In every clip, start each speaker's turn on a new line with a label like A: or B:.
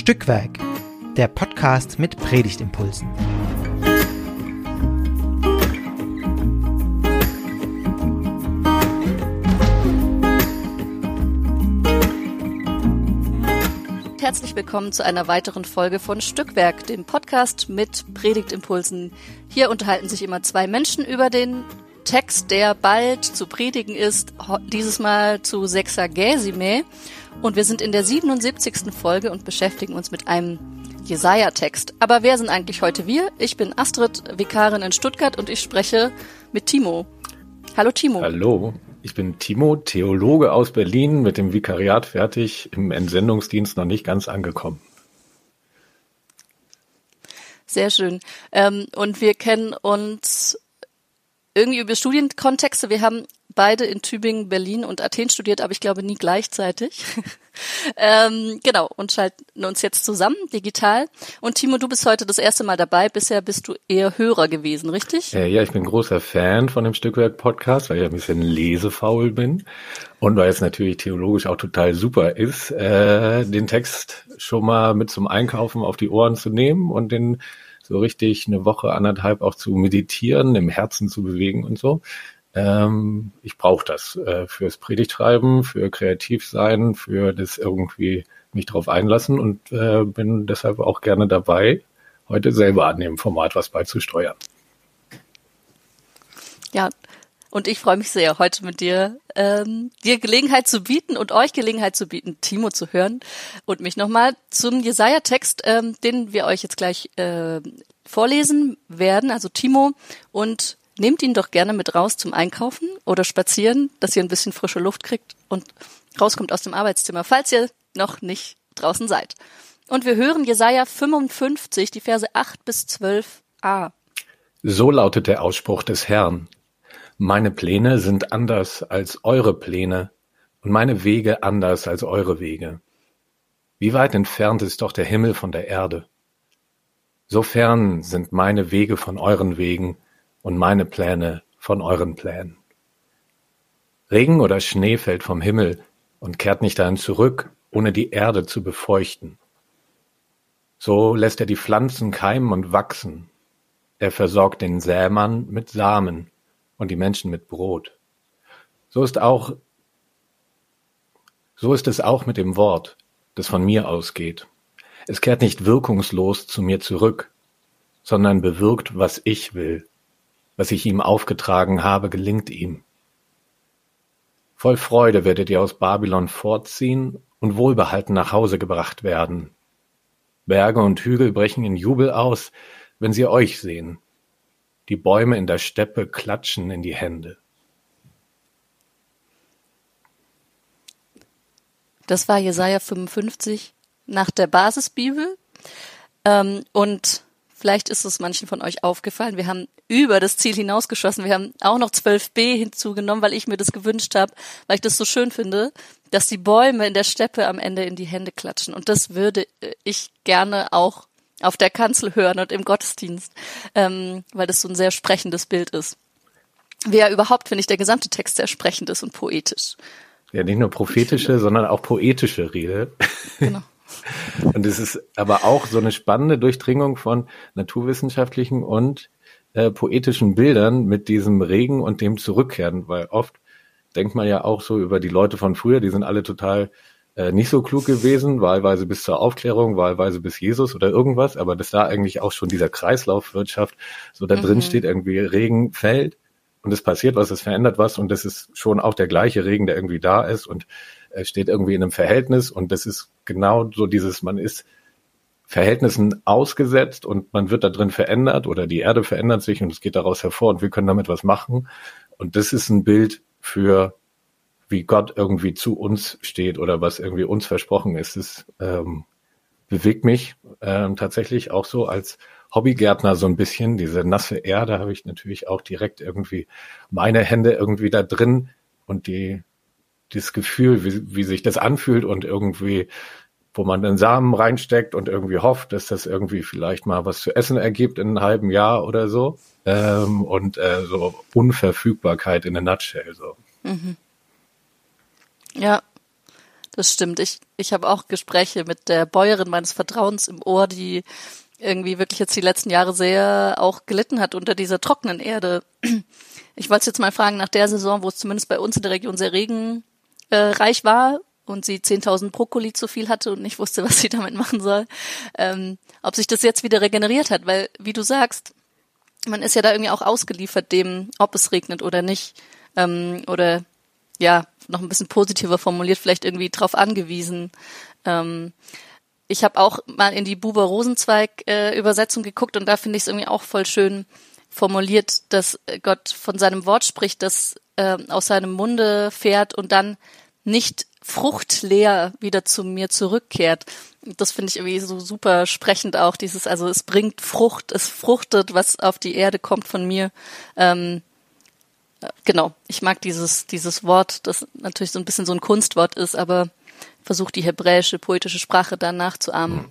A: Stückwerk, der Podcast mit Predigtimpulsen.
B: Herzlich willkommen zu einer weiteren Folge von Stückwerk, dem Podcast mit Predigtimpulsen. Hier unterhalten sich immer zwei Menschen über den Text, der bald zu predigen ist, dieses Mal zu Sexagesime. Und wir sind in der 77. Folge und beschäftigen uns mit einem Jesaja-Text. Aber wer sind eigentlich heute wir? Ich bin Astrid, Vikarin in Stuttgart und ich spreche mit Timo. Hallo Timo.
C: Hallo, ich bin Timo, Theologe aus Berlin, mit dem Vikariat fertig, im Entsendungsdienst noch nicht ganz angekommen.
B: Sehr schön. Ähm, und wir kennen uns irgendwie über Studienkontexte. Wir haben beide in Tübingen, Berlin und Athen studiert, aber ich glaube nie gleichzeitig. ähm, genau, und schalten uns jetzt zusammen, digital. Und Timo, du bist heute das erste Mal dabei. Bisher bist du eher Hörer gewesen, richtig?
C: Äh, ja, ich bin großer Fan von dem Stückwerk-Podcast, weil ich ein bisschen lesefaul bin. Und weil es natürlich theologisch auch total super ist, äh, den Text schon mal mit zum Einkaufen auf die Ohren zu nehmen und den so richtig eine Woche, anderthalb auch zu meditieren, im Herzen zu bewegen und so. Ähm, ich brauche das äh, fürs Predigtschreiben, für kreativ sein, für das irgendwie mich drauf einlassen und äh, bin deshalb auch gerne dabei, heute selber an dem Format was beizusteuern.
B: Ja, und ich freue mich sehr, heute mit dir ähm, dir Gelegenheit zu bieten und euch Gelegenheit zu bieten, Timo zu hören und mich nochmal zum Jesaja-Text, ähm, den wir euch jetzt gleich äh, vorlesen werden. Also Timo und nehmt ihn doch gerne mit raus zum Einkaufen oder spazieren, dass ihr ein bisschen frische Luft kriegt und rauskommt aus dem Arbeitszimmer, falls ihr noch nicht draußen seid. Und wir hören Jesaja 55, die Verse 8 bis 12a.
C: So lautet der Ausspruch des Herrn. Meine Pläne sind anders als eure Pläne und meine Wege anders als eure Wege. Wie weit entfernt ist doch der Himmel von der Erde? So fern sind meine Wege von euren Wegen und meine Pläne von euren Plänen. Regen oder Schnee fällt vom Himmel und kehrt nicht dahin zurück, ohne die Erde zu befeuchten. So lässt er die Pflanzen keimen und wachsen. Er versorgt den Sämann mit Samen und die Menschen mit Brot. So ist auch, so ist es auch mit dem Wort, das von mir ausgeht. Es kehrt nicht wirkungslos zu mir zurück, sondern bewirkt, was ich will. Was ich ihm aufgetragen habe, gelingt ihm. Voll Freude werdet ihr aus Babylon fortziehen und wohlbehalten nach Hause gebracht werden. Berge und Hügel brechen in Jubel aus, wenn sie euch sehen. Die Bäume in der Steppe klatschen in die Hände.
B: Das war Jesaja 55 nach der Basisbibel. Ähm, und vielleicht ist es manchen von euch aufgefallen. Wir haben über das Ziel hinausgeschossen. Wir haben auch noch 12b hinzugenommen, weil ich mir das gewünscht habe, weil ich das so schön finde, dass die Bäume in der Steppe am Ende in die Hände klatschen. Und das würde ich gerne auch auf der Kanzel hören und im Gottesdienst, ähm, weil das so ein sehr sprechendes Bild ist. Wie ja überhaupt, finde ich, der gesamte Text sehr sprechend ist und poetisch.
C: Ja, nicht nur prophetische, sondern auch poetische Rede. Genau. Und es ist aber auch so eine spannende Durchdringung von naturwissenschaftlichen und äh, poetischen Bildern mit diesem Regen und dem Zurückkehren, weil oft denkt man ja auch so über die Leute von früher, die sind alle total äh, nicht so klug gewesen, wahlweise bis zur Aufklärung, wahlweise bis Jesus oder irgendwas, aber dass da eigentlich auch schon dieser Kreislaufwirtschaft so da drin mhm. steht, irgendwie Regen fällt und es passiert was, es verändert was und das ist schon auch der gleiche Regen, der irgendwie da ist und äh, steht irgendwie in einem Verhältnis und das ist genau so dieses, man ist Verhältnissen ausgesetzt und man wird da drin verändert oder die Erde verändert sich und es geht daraus hervor und wir können damit was machen. Und das ist ein Bild für wie Gott irgendwie zu uns steht oder was irgendwie uns versprochen ist. Das ähm, bewegt mich ähm, tatsächlich auch so als Hobbygärtner so ein bisschen. Diese nasse Erde habe ich natürlich auch direkt irgendwie meine Hände irgendwie da drin und die das Gefühl, wie, wie sich das anfühlt und irgendwie, wo man den Samen reinsteckt und irgendwie hofft, dass das irgendwie vielleicht mal was zu essen ergibt in einem halben Jahr oder so. Ähm, und äh, so Unverfügbarkeit in der Nutshell so. Mhm.
B: Ja, Das stimmt. Ich, ich habe auch Gespräche mit der Bäuerin meines Vertrauens im Ohr, die irgendwie wirklich jetzt die letzten Jahre sehr auch gelitten hat unter dieser trockenen Erde. Ich wollte jetzt mal fragen, nach der Saison, wo es zumindest bei uns in der Region sehr regenreich war und sie 10.000 Brokkoli zu viel hatte und nicht wusste, was sie damit machen soll, ähm, ob sich das jetzt wieder regeneriert hat, weil, wie du sagst, man ist ja da irgendwie auch ausgeliefert dem, ob es regnet oder nicht, ähm, oder ja, noch ein bisschen positiver formuliert, vielleicht irgendwie drauf angewiesen. Ähm, ich habe auch mal in die Buber Rosenzweig äh, Übersetzung geguckt und da finde ich es irgendwie auch voll schön formuliert, dass Gott von seinem Wort spricht, das äh, aus seinem Munde fährt und dann nicht fruchtleer wieder zu mir zurückkehrt. Das finde ich irgendwie so super sprechend auch, dieses, also es bringt Frucht, es fruchtet, was auf die Erde kommt von mir. Ähm, genau, ich mag dieses, dieses Wort, das natürlich so ein bisschen so ein Kunstwort ist, aber versucht die hebräische poetische Sprache dann nachzuahmen. Hm.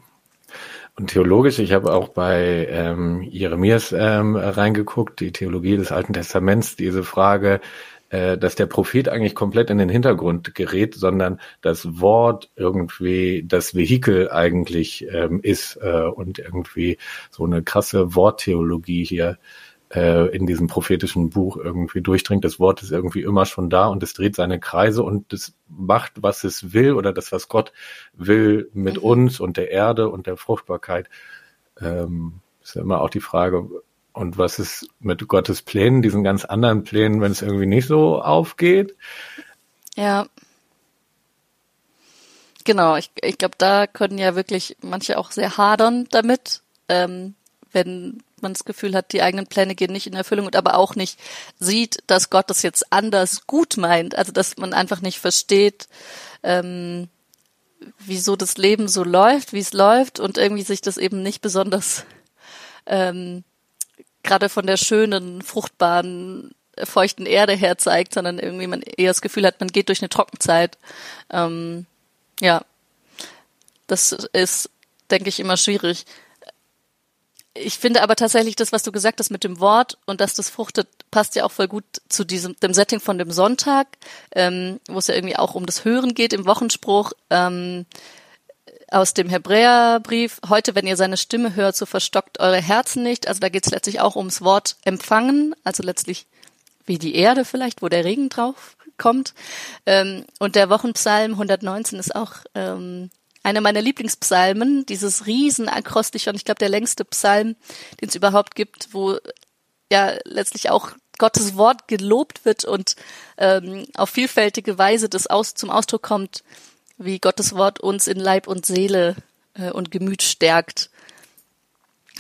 C: Und theologisch, ich habe auch bei ähm, Jeremias ähm, reingeguckt, die Theologie des Alten Testaments, diese Frage, äh, dass der Prophet eigentlich komplett in den Hintergrund gerät, sondern das Wort irgendwie das Vehikel eigentlich ähm, ist äh, und irgendwie so eine krasse Worttheologie hier äh, in diesem prophetischen Buch irgendwie durchdringt. Das Wort ist irgendwie immer schon da und es dreht seine Kreise und es macht, was es will oder das, was Gott will mit mhm. uns und der Erde und der Fruchtbarkeit. Ähm, ist ja immer auch die Frage, und was ist mit Gottes Plänen, diesen ganz anderen Plänen, wenn es irgendwie nicht so aufgeht?
B: Ja. Genau, ich, ich glaube, da können ja wirklich manche auch sehr hadern damit, ähm, wenn man das Gefühl hat, die eigenen Pläne gehen nicht in Erfüllung und aber auch nicht sieht, dass Gott das jetzt anders gut meint. Also dass man einfach nicht versteht, ähm, wieso das Leben so läuft, wie es läuft und irgendwie sich das eben nicht besonders ähm, gerade von der schönen, fruchtbaren, feuchten Erde her zeigt, sondern irgendwie man eher das Gefühl hat, man geht durch eine Trockenzeit. Ähm, ja, das ist, denke ich, immer schwierig. Ich finde aber tatsächlich das, was du gesagt hast mit dem Wort und dass das fruchtet, passt ja auch voll gut zu diesem dem Setting von dem Sonntag, ähm, wo es ja irgendwie auch um das Hören geht im Wochenspruch. Ähm, aus dem Hebräerbrief, heute, wenn ihr seine Stimme hört, so verstockt eure Herzen nicht. Also da geht es letztlich auch ums Wort empfangen, also letztlich wie die Erde vielleicht, wo der Regen drauf kommt. Ähm, und der Wochenpsalm 119 ist auch ähm, einer meiner Lieblingspsalmen, dieses Riesenakrostiche und ich glaube der längste Psalm, den es überhaupt gibt, wo ja letztlich auch Gottes Wort gelobt wird und ähm, auf vielfältige Weise das aus, zum Ausdruck kommt, wie Gottes Wort uns in Leib und Seele äh, und Gemüt stärkt.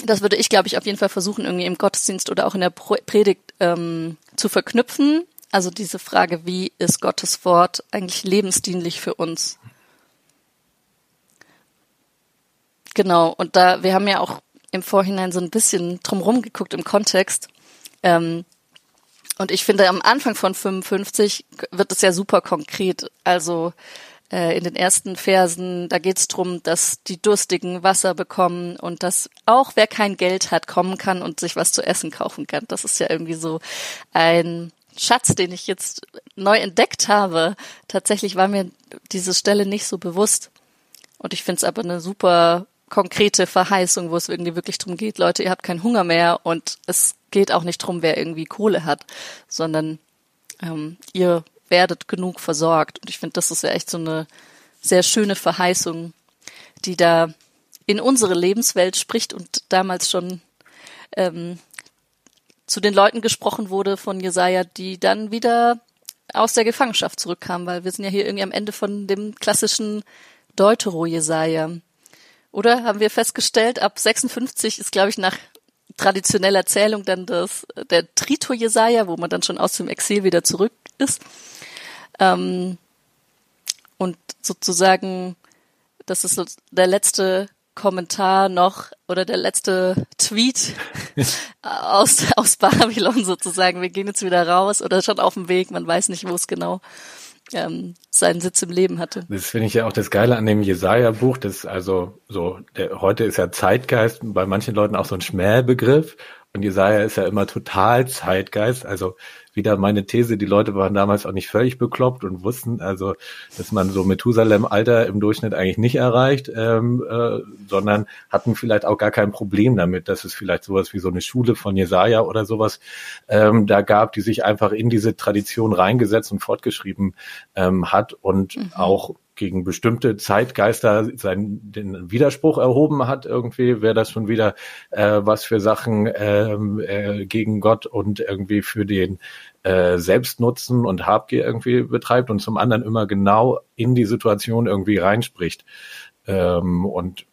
B: Das würde ich, glaube ich, auf jeden Fall versuchen, irgendwie im Gottesdienst oder auch in der Predigt ähm, zu verknüpfen. Also diese Frage, wie ist Gottes Wort eigentlich lebensdienlich für uns? Genau, und da, wir haben ja auch im Vorhinein so ein bisschen drumherum geguckt im Kontext. Ähm, und ich finde, am Anfang von 55 wird es ja super konkret. Also äh, in den ersten Versen, da geht es darum, dass die Durstigen Wasser bekommen und dass auch wer kein Geld hat, kommen kann und sich was zu essen kaufen kann. Das ist ja irgendwie so ein Schatz, den ich jetzt neu entdeckt habe. Tatsächlich war mir diese Stelle nicht so bewusst. Und ich finde es aber eine super konkrete Verheißung, wo es irgendwie wirklich darum geht, Leute, ihr habt keinen Hunger mehr und es geht auch nicht drum, wer irgendwie Kohle hat, sondern ähm, ihr werdet genug versorgt. Und ich finde, das ist ja echt so eine sehr schöne Verheißung, die da in unsere Lebenswelt spricht und damals schon ähm, zu den Leuten gesprochen wurde von Jesaja, die dann wieder aus der Gefangenschaft zurückkamen, weil wir sind ja hier irgendwie am Ende von dem klassischen Deutero-Jesaja. Oder haben wir festgestellt, ab 56 ist, glaube ich, nach traditioneller Zählung dann das, der Trito-Jesaja, wo man dann schon aus dem Exil wieder zurück ist. Ähm, und sozusagen, das ist so der letzte Kommentar noch oder der letzte Tweet aus, aus Babylon sozusagen. Wir gehen jetzt wieder raus oder schon auf dem Weg, man weiß nicht, wo es genau ähm, seinen Sitz im Leben hatte.
C: Das finde ich ja auch das Geile an dem Jesaja-Buch, das also so, der, heute ist ja Zeitgeist bei manchen Leuten auch so ein Schmähbegriff Und Jesaja ist ja immer total Zeitgeist. Also wieder meine These, die Leute waren damals auch nicht völlig bekloppt und wussten also, dass man so Methusalem-Alter im Durchschnitt eigentlich nicht erreicht, ähm, äh, sondern hatten vielleicht auch gar kein Problem damit, dass es vielleicht sowas wie so eine Schule von Jesaja oder sowas ähm, da gab, die sich einfach in diese Tradition reingesetzt und fortgeschrieben ähm, hat und mhm. auch gegen bestimmte Zeitgeister seinen den Widerspruch erhoben hat, irgendwie wäre das schon wieder äh, was für Sachen ähm, äh, gegen Gott und irgendwie für den äh, Selbstnutzen und Habgier irgendwie betreibt und zum anderen immer genau in die Situation irgendwie reinspricht. Ähm, und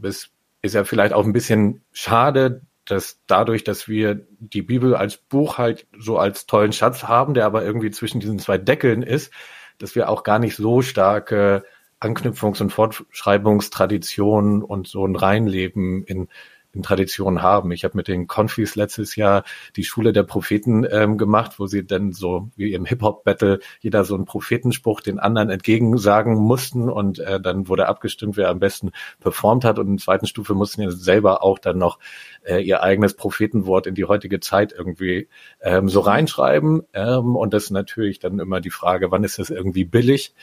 C: es ist ja vielleicht auch ein bisschen schade, dass dadurch, dass wir die Bibel als Buch halt so als tollen Schatz haben, der aber irgendwie zwischen diesen zwei Deckeln ist, dass wir auch gar nicht so starke Anknüpfungs- und Fortschreibungstraditionen und so ein Reinleben in in Tradition haben. Ich habe mit den Confis letztes Jahr die Schule der Propheten ähm, gemacht, wo sie dann so wie im Hip-Hop-Battle jeder so einen Prophetenspruch den anderen entgegensagen mussten und äh, dann wurde abgestimmt, wer am besten performt hat und in der zweiten Stufe mussten ja selber auch dann noch äh, ihr eigenes Prophetenwort in die heutige Zeit irgendwie ähm, so reinschreiben ähm, und das ist natürlich dann immer die Frage, wann ist das irgendwie billig?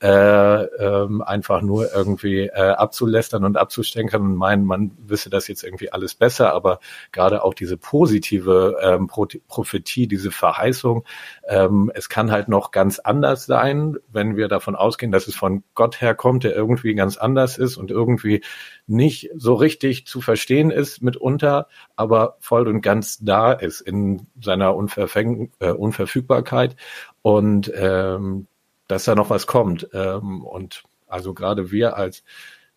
C: äh, ähm, einfach nur irgendwie äh, abzulästern und abzustenkern und meinen, man wisse das jetzt irgendwie alles besser, aber gerade auch diese positive ähm, Pro Prophetie, diese Verheißung, ähm, es kann halt noch ganz anders sein, wenn wir davon ausgehen, dass es von Gott herkommt, der irgendwie ganz anders ist und irgendwie nicht so richtig zu verstehen ist mitunter, aber voll und ganz da ist in seiner Unverfäng äh, Unverfügbarkeit. Und ähm, dass da noch was kommt. Ähm, und also gerade wir als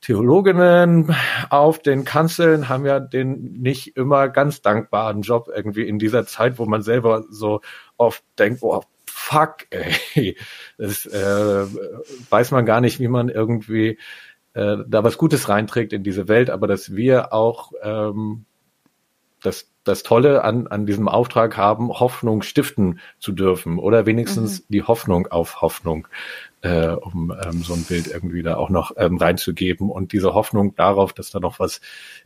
C: Theologinnen auf den Kanzeln haben ja den nicht immer ganz dankbaren Job irgendwie in dieser Zeit, wo man selber so oft denkt, oh, fuck, ey, das äh, weiß man gar nicht, wie man irgendwie äh, da was Gutes reinträgt in diese Welt, aber dass wir auch ähm, das das Tolle an, an diesem Auftrag haben, Hoffnung stiften zu dürfen oder wenigstens mhm. die Hoffnung auf Hoffnung, äh, um ähm, so ein Bild irgendwie da auch noch ähm, reinzugeben und diese Hoffnung darauf, dass da noch was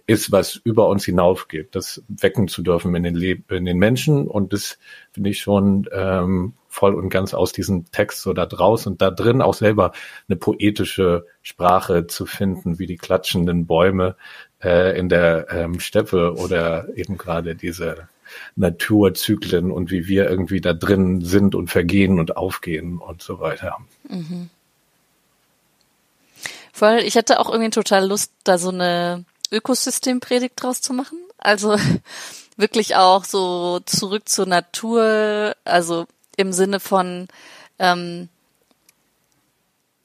C: ist, was über uns hinaufgeht, das wecken zu dürfen in den, Le in den Menschen und das finde ich schon ähm, voll und ganz aus diesem Text so da draus und da drin auch selber eine poetische Sprache zu finden, wie die klatschenden Bäume, äh, in der ähm, Steppe oder eben gerade diese Naturzyklen und wie wir irgendwie da drin sind und vergehen und aufgehen und so weiter. Mhm.
B: Voll, ich hätte auch irgendwie total Lust, da so eine Ökosystempredigt draus zu machen. Also wirklich auch so zurück zur Natur, also im Sinne von ähm,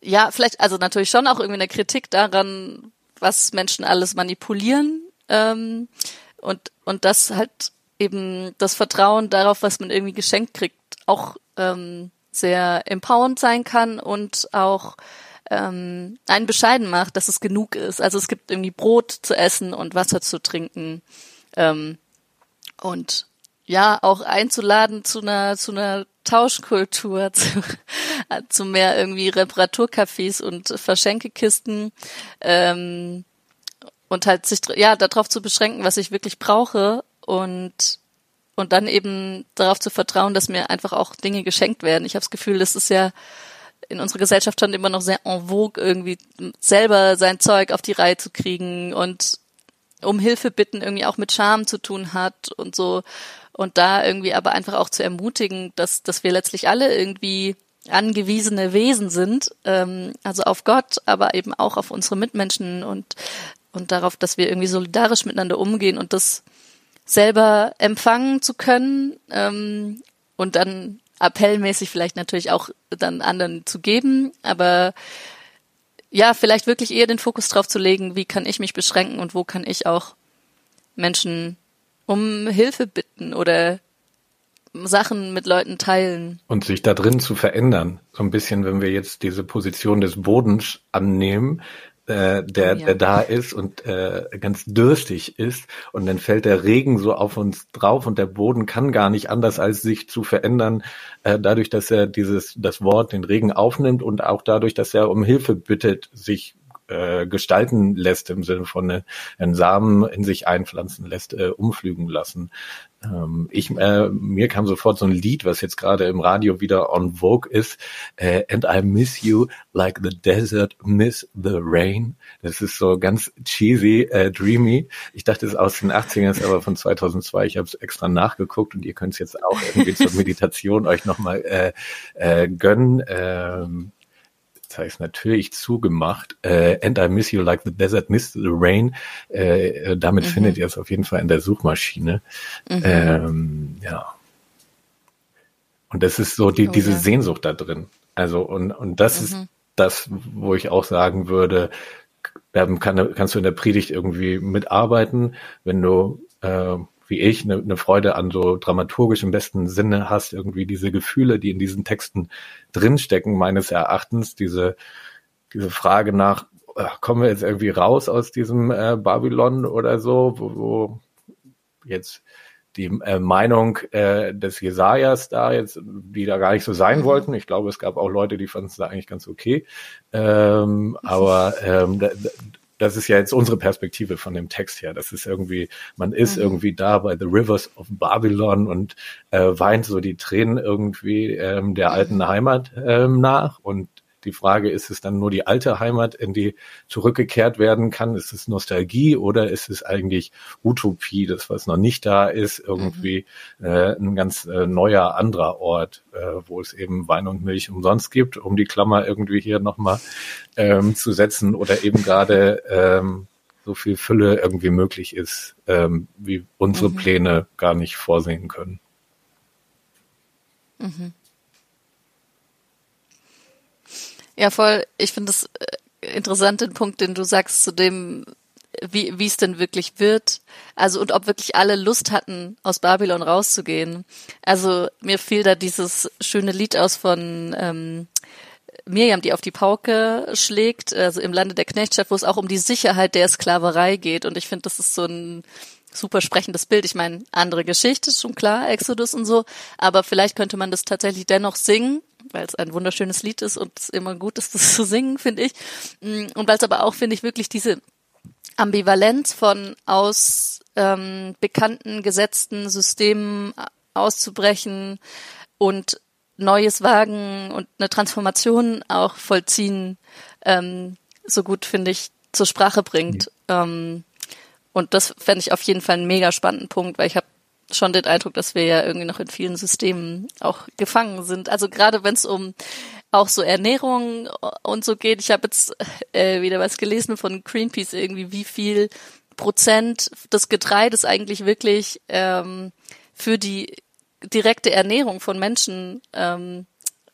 B: ja, vielleicht, also natürlich schon auch irgendwie eine Kritik daran, was Menschen alles manipulieren ähm, und und das halt eben das Vertrauen darauf, was man irgendwie geschenkt kriegt, auch ähm, sehr empowernd sein kann und auch ähm, einen bescheiden macht, dass es genug ist. Also es gibt irgendwie Brot zu essen und Wasser zu trinken ähm, und ja auch einzuladen zu einer zu einer Tauschkultur, zu, zu mehr irgendwie Reparaturcafés und Verschenkekisten ähm, und halt sich ja darauf zu beschränken, was ich wirklich brauche und und dann eben darauf zu vertrauen, dass mir einfach auch Dinge geschenkt werden. Ich habe das Gefühl, das ist ja in unserer Gesellschaft schon immer noch sehr en vogue, irgendwie selber sein Zeug auf die Reihe zu kriegen und um Hilfe bitten irgendwie auch mit Scham zu tun hat und so und da irgendwie aber einfach auch zu ermutigen, dass, dass wir letztlich alle irgendwie angewiesene Wesen sind, ähm, also auf Gott, aber eben auch auf unsere Mitmenschen und, und darauf, dass wir irgendwie solidarisch miteinander umgehen und das selber empfangen zu können ähm, und dann appellmäßig vielleicht natürlich auch dann anderen zu geben, aber ja, vielleicht wirklich eher den Fokus drauf zu legen, wie kann ich mich beschränken und wo kann ich auch Menschen um Hilfe bitten oder Sachen mit Leuten teilen.
C: Und sich da drin zu verändern. So ein bisschen, wenn wir jetzt diese Position des Bodens annehmen, äh, der, oh ja. der da ist und äh, ganz dürstig ist und dann fällt der Regen so auf uns drauf und der Boden kann gar nicht anders als sich zu verändern, äh, dadurch, dass er dieses das Wort den Regen aufnimmt und auch dadurch, dass er um Hilfe bittet, sich äh, gestalten lässt, im Sinne von äh, einen Samen in sich einpflanzen lässt, äh, umflügen lassen. Ähm, ich, äh, mir kam sofort so ein Lied, was jetzt gerade im Radio wieder on Vogue ist, äh, And I miss you like the desert miss the rain. Das ist so ganz cheesy, äh, dreamy. Ich dachte, es ist aus den 80ern, ist aber von 2002. Ich habe es extra nachgeguckt und ihr könnt es jetzt auch irgendwie zur Meditation euch nochmal äh, äh, gönnen. Ähm, jetzt habe ich es natürlich zugemacht. Äh, And I miss you like the desert miss the rain. Äh, äh damit mhm. findet ihr es auf jeden Fall in der Suchmaschine. Mhm. Ähm, ja. Und das ist so die, oh, diese ja. Sehnsucht da drin. Also, und, und das mhm. ist das, wo ich auch sagen würde, kann, kannst du in der Predigt irgendwie mitarbeiten, wenn du äh, wie ich eine, eine Freude an so dramaturgisch im besten Sinne hast, irgendwie diese Gefühle, die in diesen Texten drinstecken, meines Erachtens, diese, diese Frage nach, äh, kommen wir jetzt irgendwie raus aus diesem äh, Babylon oder so, wo, wo jetzt die äh, Meinung äh, des Jesajas da jetzt, die da gar nicht so sein wollten. Ich glaube, es gab auch Leute, die fanden es da eigentlich ganz okay. Ähm, aber ähm, das ist ja jetzt unsere Perspektive von dem Text her. Das ist irgendwie, man ist mhm. irgendwie da bei The Rivers of Babylon und äh, weint so die Tränen irgendwie ähm, der alten. Heimat ähm, nach und die Frage, ist es dann nur die alte Heimat, in die zurückgekehrt werden kann? Ist es Nostalgie oder ist es eigentlich Utopie, das was noch nicht da ist, irgendwie mhm. äh, ein ganz äh, neuer anderer Ort, äh, wo es eben Wein und Milch umsonst gibt, um die Klammer irgendwie hier nochmal ähm, zu setzen oder eben gerade ähm, so viel Fülle irgendwie möglich ist, ähm, wie unsere mhm. Pläne gar nicht vorsehen können.
B: Mhm. Ja, voll. Ich finde es äh, interessant, den Punkt, den du sagst, zu dem, wie, wie es denn wirklich wird. Also, und ob wirklich alle Lust hatten, aus Babylon rauszugehen. Also, mir fiel da dieses schöne Lied aus von, ähm, Miriam, die auf die Pauke schlägt, also im Lande der Knechtschaft, wo es auch um die Sicherheit der Sklaverei geht. Und ich finde, das ist so ein super sprechendes Bild. Ich meine, andere Geschichte, ist schon klar, Exodus und so, aber vielleicht könnte man das tatsächlich dennoch singen weil es ein wunderschönes Lied ist und es immer gut ist, das zu singen, finde ich. Mm, und weil es aber auch, finde ich, wirklich diese Ambivalenz von aus ähm, bekannten, gesetzten Systemen auszubrechen und Neues wagen und eine Transformation auch vollziehen, ähm, so gut, finde ich, zur Sprache bringt. Ja. Ähm, und das fände ich auf jeden Fall einen mega spannenden Punkt, weil ich habe schon den Eindruck, dass wir ja irgendwie noch in vielen Systemen auch gefangen sind. Also gerade wenn es um auch so Ernährung und so geht. Ich habe jetzt äh, wieder was gelesen von Greenpeace irgendwie, wie viel Prozent des Getreides eigentlich wirklich ähm, für die direkte Ernährung von Menschen ähm,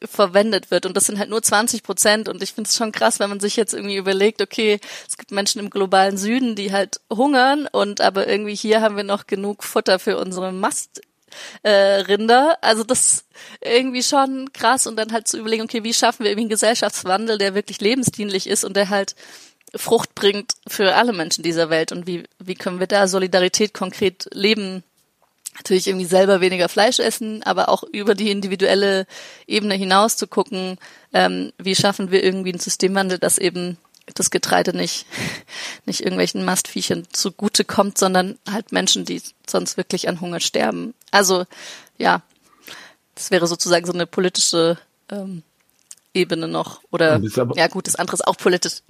B: verwendet wird. Und das sind halt nur 20 Prozent. Und ich finde es schon krass, wenn man sich jetzt irgendwie überlegt, okay, es gibt Menschen im globalen Süden, die halt hungern und aber irgendwie hier haben wir noch genug Futter für unsere Mast. Äh, Rinder, also das irgendwie schon krass und dann halt zu überlegen, okay, wie schaffen wir irgendwie einen Gesellschaftswandel, der wirklich lebensdienlich ist und der halt Frucht bringt für alle Menschen dieser Welt und wie, wie können wir da Solidarität konkret leben natürlich irgendwie selber weniger Fleisch essen, aber auch über die individuelle Ebene hinaus zu gucken, ähm, wie schaffen wir irgendwie einen Systemwandel, dass eben das Getreide nicht, nicht irgendwelchen Mastviechern zugute kommt, sondern halt Menschen, die sonst wirklich an Hunger sterben. Also ja, das wäre sozusagen so eine politische ähm, Ebene noch. Oder ja gut, das andere ist auch politisch.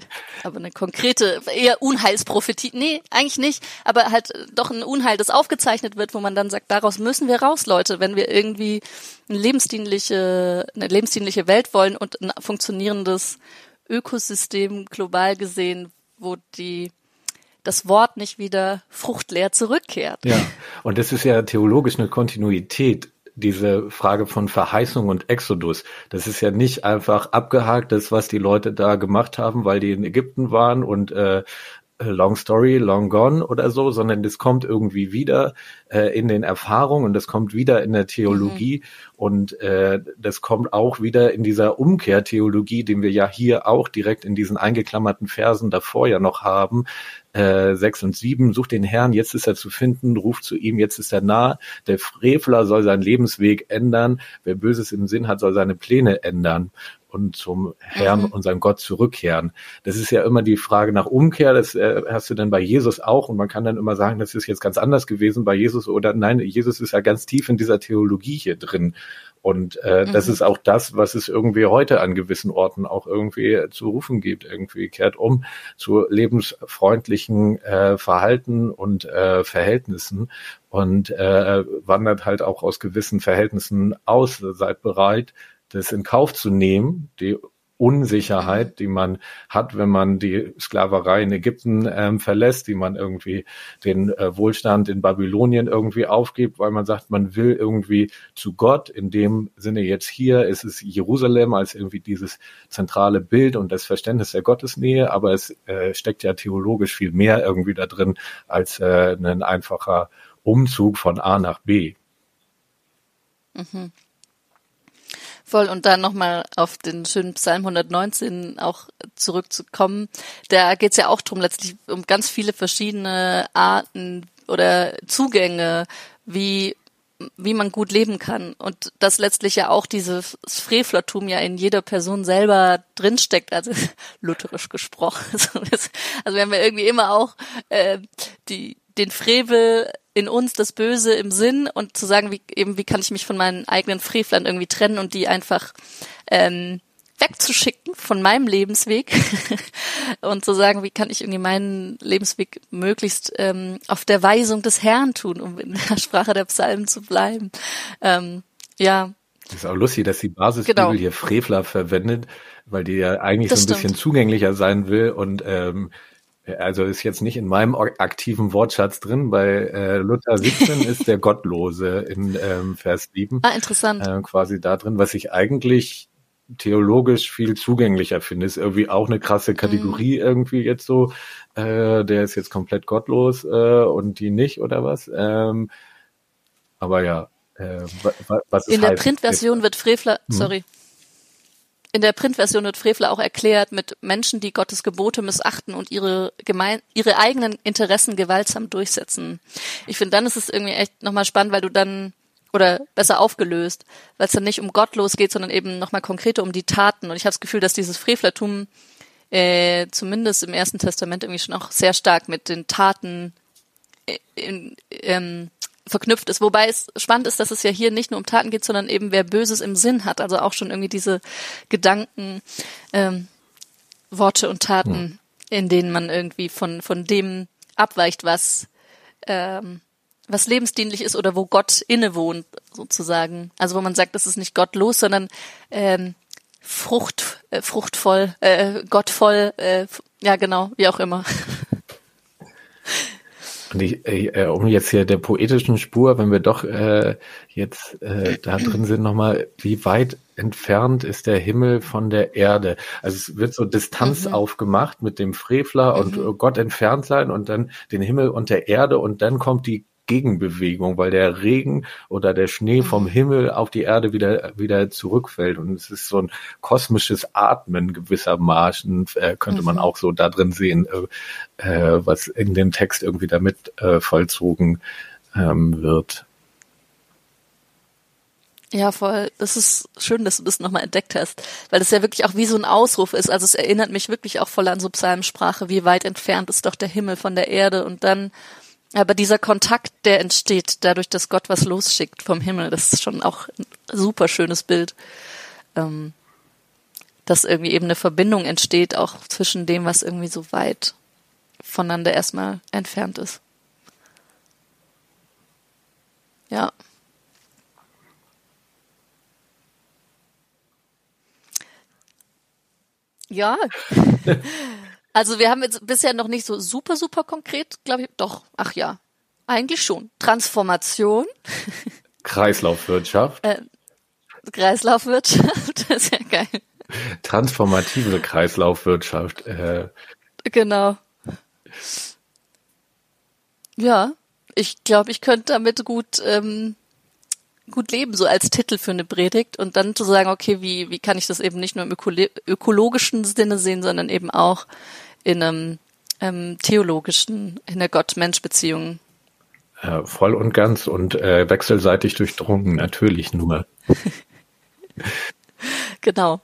B: Aber eine konkrete, eher Unheilsprophetie. Nee, eigentlich nicht. Aber halt doch ein Unheil, das aufgezeichnet wird, wo man dann sagt, daraus müssen wir raus, Leute, wenn wir irgendwie eine lebensdienliche, eine lebensdienliche Welt wollen und ein funktionierendes Ökosystem global gesehen, wo die das Wort nicht wieder fruchtleer zurückkehrt.
C: Ja, und das ist ja theologisch eine Kontinuität diese Frage von Verheißung und Exodus. Das ist ja nicht einfach abgehakt, das, was die Leute da gemacht haben, weil die in Ägypten waren und äh, Long Story, Long Gone oder so, sondern das kommt irgendwie wieder äh, in den Erfahrungen und das kommt wieder in der Theologie mhm. und äh, das kommt auch wieder in dieser Umkehrtheologie, den wir ja hier auch direkt in diesen eingeklammerten Versen davor ja noch haben, äh, 6 und 7, sucht den Herrn, jetzt ist er zu finden, ruft zu ihm, jetzt ist er nah. Der Frevler soll seinen Lebensweg ändern, wer Böses im Sinn hat, soll seine Pläne ändern. Und zum Herrn, mhm. unseren Gott zurückkehren. Das ist ja immer die Frage nach Umkehr. Das äh, hast du dann bei Jesus auch. Und man kann dann immer sagen, das ist jetzt ganz anders gewesen bei Jesus oder nein, Jesus ist ja ganz tief in dieser Theologie hier drin. Und äh, mhm. das ist auch das, was es irgendwie heute an gewissen Orten auch irgendwie zu rufen gibt. Irgendwie kehrt um zu lebensfreundlichen äh, Verhalten und äh, Verhältnissen und äh, wandert halt auch aus gewissen Verhältnissen aus. Seid bereit, das in Kauf zu nehmen, die Unsicherheit, die man hat, wenn man die Sklaverei in Ägypten ähm, verlässt, die man irgendwie den äh, Wohlstand in Babylonien irgendwie aufgibt, weil man sagt, man will irgendwie zu Gott. In dem Sinne jetzt hier ist es Jerusalem als irgendwie dieses zentrale Bild und das Verständnis der Gottesnähe, aber es äh, steckt ja theologisch viel mehr irgendwie da drin als äh, ein einfacher Umzug von A nach B.
B: Mhm. Voll. Und dann nochmal auf den schönen Psalm 119 auch zurückzukommen. Da geht es ja auch drum letztlich um ganz viele verschiedene Arten oder Zugänge, wie wie man gut leben kann und dass letztlich ja auch dieses Frevlertum ja in jeder Person selber drinsteckt, also lutherisch gesprochen. Also wir haben ja irgendwie immer auch äh, die den Frevel in uns das Böse im Sinn und zu sagen, wie eben, wie kann ich mich von meinen eigenen Frevlern irgendwie trennen und die einfach ähm, wegzuschicken von meinem Lebensweg und zu sagen, wie kann ich irgendwie meinen Lebensweg möglichst ähm, auf der Weisung des Herrn tun, um in der Sprache der Psalmen zu bleiben. Ähm, ja.
C: Das ist auch lustig, dass die Basisbibel genau. hier Frevler verwendet, weil die ja eigentlich das so ein stimmt. bisschen zugänglicher sein will und ähm, also ist jetzt nicht in meinem aktiven Wortschatz drin. Bei äh, Luther 17 ist der Gottlose in ähm, Vers 7.
B: Ah, interessant.
C: Äh, quasi da drin, was ich eigentlich theologisch viel zugänglicher finde. Ist irgendwie auch eine krasse Kategorie mm. irgendwie jetzt so. Äh, der ist jetzt komplett gottlos äh, und die nicht oder was. Ähm, aber ja, äh,
B: was ist In der Printversion wird Frevler, hm? sorry, in der Printversion wird Frevler auch erklärt mit Menschen, die Gottes Gebote missachten und ihre, gemein, ihre eigenen Interessen gewaltsam durchsetzen. Ich finde, dann ist es irgendwie echt nochmal spannend, weil du dann oder besser aufgelöst, weil es dann nicht um Gott losgeht, sondern eben nochmal konkreter um die Taten. Und ich habe das Gefühl, dass dieses Frevlertum äh, zumindest im Ersten Testament irgendwie schon auch sehr stark mit den Taten äh, in, ähm, verknüpft ist. Wobei es spannend ist, dass es ja hier nicht nur um Taten geht, sondern eben wer Böses im Sinn hat. Also auch schon irgendwie diese Gedanken, ähm, Worte und Taten, ja. in denen man irgendwie von, von dem abweicht, was, ähm, was lebensdienlich ist oder wo Gott innewohnt, sozusagen. Also wo man sagt, das ist nicht gottlos, sondern ähm, frucht, äh, fruchtvoll, äh, gottvoll, äh, ja genau, wie auch immer.
C: Und ich, äh, um jetzt hier der poetischen Spur, wenn wir doch äh, jetzt äh, da drin sind, nochmal, wie weit entfernt ist der Himmel von der Erde? Also es wird so Distanz mhm. aufgemacht mit dem Frevler und mhm. Gott entfernt sein und dann den Himmel und der Erde und dann kommt die Gegenbewegung, weil der Regen oder der Schnee vom. Himmel auf die Erde wieder wieder zurückfällt und es ist so ein kosmisches Atmen gewissermaßen äh, könnte man mhm. auch so da drin sehen, äh, äh, was in dem Text irgendwie damit äh, vollzogen ähm, wird.
B: Ja, voll. Das ist schön, dass du das nochmal entdeckt hast, weil das ja wirklich auch wie so ein Ausruf ist. Also es erinnert mich wirklich auch voll an so Psalmsprache, wie weit entfernt ist doch der Himmel von der Erde und dann aber dieser Kontakt, der entsteht dadurch, dass Gott was losschickt vom Himmel, das ist schon auch ein super schönes Bild. Ähm, dass irgendwie eben eine Verbindung entsteht, auch zwischen dem, was irgendwie so weit voneinander erstmal entfernt ist. Ja. Ja. Also wir haben jetzt bisher noch nicht so super, super konkret, glaube ich. Doch, ach ja, eigentlich schon. Transformation.
C: Kreislaufwirtschaft. Äh,
B: Kreislaufwirtschaft, das ist ja geil.
C: Transformative Kreislaufwirtschaft. Äh.
B: Genau. Ja, ich glaube, ich könnte damit gut ähm, gut leben, so als Titel für eine Predigt und dann zu sagen, okay, wie, wie kann ich das eben nicht nur im ökologischen Sinne sehen, sondern eben auch in einem ähm, theologischen, in der Gott-Mensch-Beziehung.
C: Äh, voll und ganz und äh, wechselseitig durchdrungen, natürlich nur.
B: genau.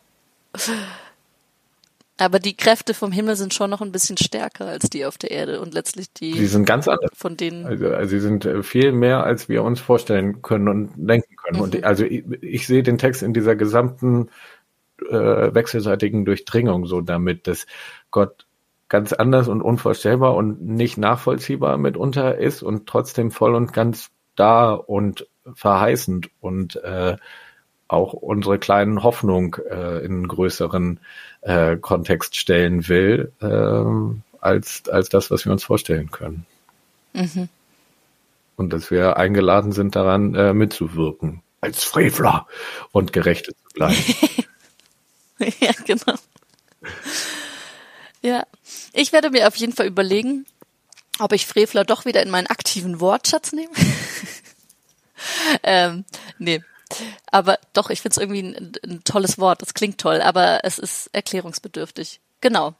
B: Aber die Kräfte vom Himmel sind schon noch ein bisschen stärker als die auf der Erde und letztlich die.
C: Sie sind ganz anders.
B: Von denen.
C: Also, also sie sind äh, viel mehr, als wir uns vorstellen können und denken können. Mhm. Und also ich, ich, sehe den Text in dieser gesamten äh, wechselseitigen Durchdringung so damit, dass Gott ganz anders und unvorstellbar und nicht nachvollziehbar mitunter ist und trotzdem voll und ganz da und verheißend und äh, auch unsere kleinen Hoffnung äh, in einen größeren äh, Kontext stellen will, äh, als, als das, was wir uns vorstellen können. Mhm. Und dass wir eingeladen sind, daran äh, mitzuwirken, als Frevler und Gerechte zu bleiben.
B: ja, genau. Ja, ich werde mir auf jeden Fall überlegen, ob ich Frevler doch wieder in meinen aktiven Wortschatz nehme. ähm, nee, aber doch, ich finde es irgendwie ein, ein, tolles Wort. Das klingt toll, aber es ist erklärungsbedürftig. Genau.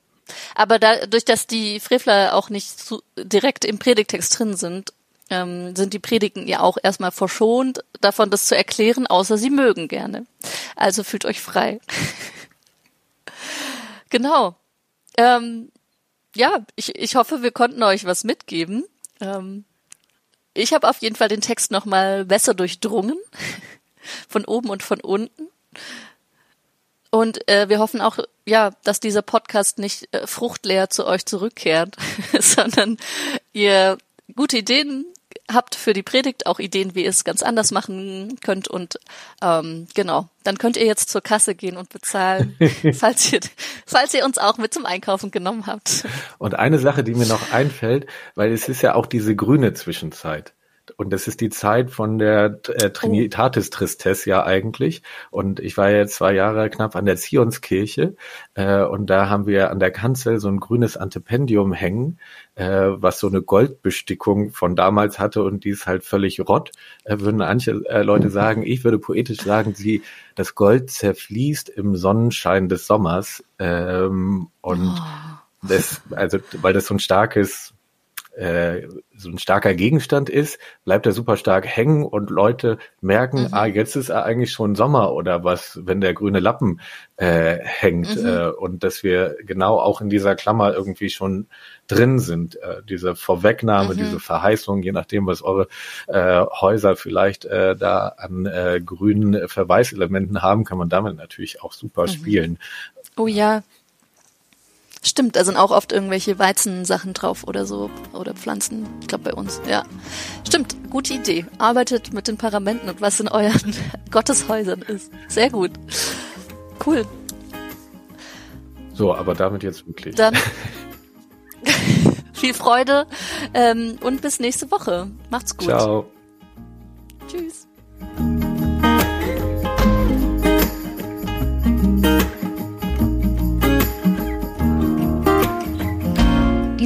B: Aber dadurch, dass die Frevler auch nicht zu, direkt im Predigtext drin sind, ähm, sind die Predigen ja auch erstmal verschont davon, das zu erklären, außer sie mögen gerne. Also fühlt euch frei. genau. Ähm, ja, ich, ich hoffe, wir konnten euch was mitgeben. Ähm, ich habe auf jeden Fall den Text nochmal besser durchdrungen von oben und von unten. Und äh, wir hoffen auch, ja, dass dieser Podcast nicht äh, fruchtleer zu euch zurückkehrt, sondern ihr gute Ideen habt für die Predigt, auch Ideen, wie ihr es ganz anders machen könnt. Und ähm, genau, dann könnt ihr jetzt zur Kasse gehen und bezahlen, falls ihr, falls ihr uns auch mit zum Einkaufen genommen habt.
C: Und eine Sache, die mir noch einfällt, weil es ist ja auch diese grüne Zwischenzeit. Und das ist die Zeit von der äh, Trinitatis Tristesse ja eigentlich. Und ich war ja zwei Jahre knapp an der Zionskirche äh, und da haben wir an der Kanzel so ein grünes Antipendium hängen, äh, was so eine Goldbestickung von damals hatte und die ist halt völlig rott. Äh, würden manche äh, Leute sagen, ich würde poetisch sagen, sie das Gold zerfließt im Sonnenschein des Sommers. Ähm, und oh. das, also weil das so ein starkes äh, so ein starker Gegenstand ist, bleibt er super stark hängen und Leute merken, mhm. ah, jetzt ist er eigentlich schon Sommer oder was, wenn der grüne Lappen äh, hängt mhm. äh, und dass wir genau auch in dieser Klammer irgendwie schon drin sind, äh, diese Vorwegnahme, mhm. diese Verheißung, je nachdem, was eure äh, Häuser vielleicht äh, da an äh, grünen Verweiselementen haben, kann man damit natürlich auch super mhm. spielen.
B: Oh ja, Stimmt, da sind auch oft irgendwelche Weizensachen drauf oder so oder Pflanzen. Ich glaube bei uns, ja. Stimmt, gute Idee. Arbeitet mit den Paramenten und was in euren Gotteshäusern ist. Sehr gut. Cool.
C: So, aber damit jetzt wirklich.
B: Dann viel Freude ähm, und bis nächste Woche. Macht's gut.
C: Ciao.
B: Tschüss.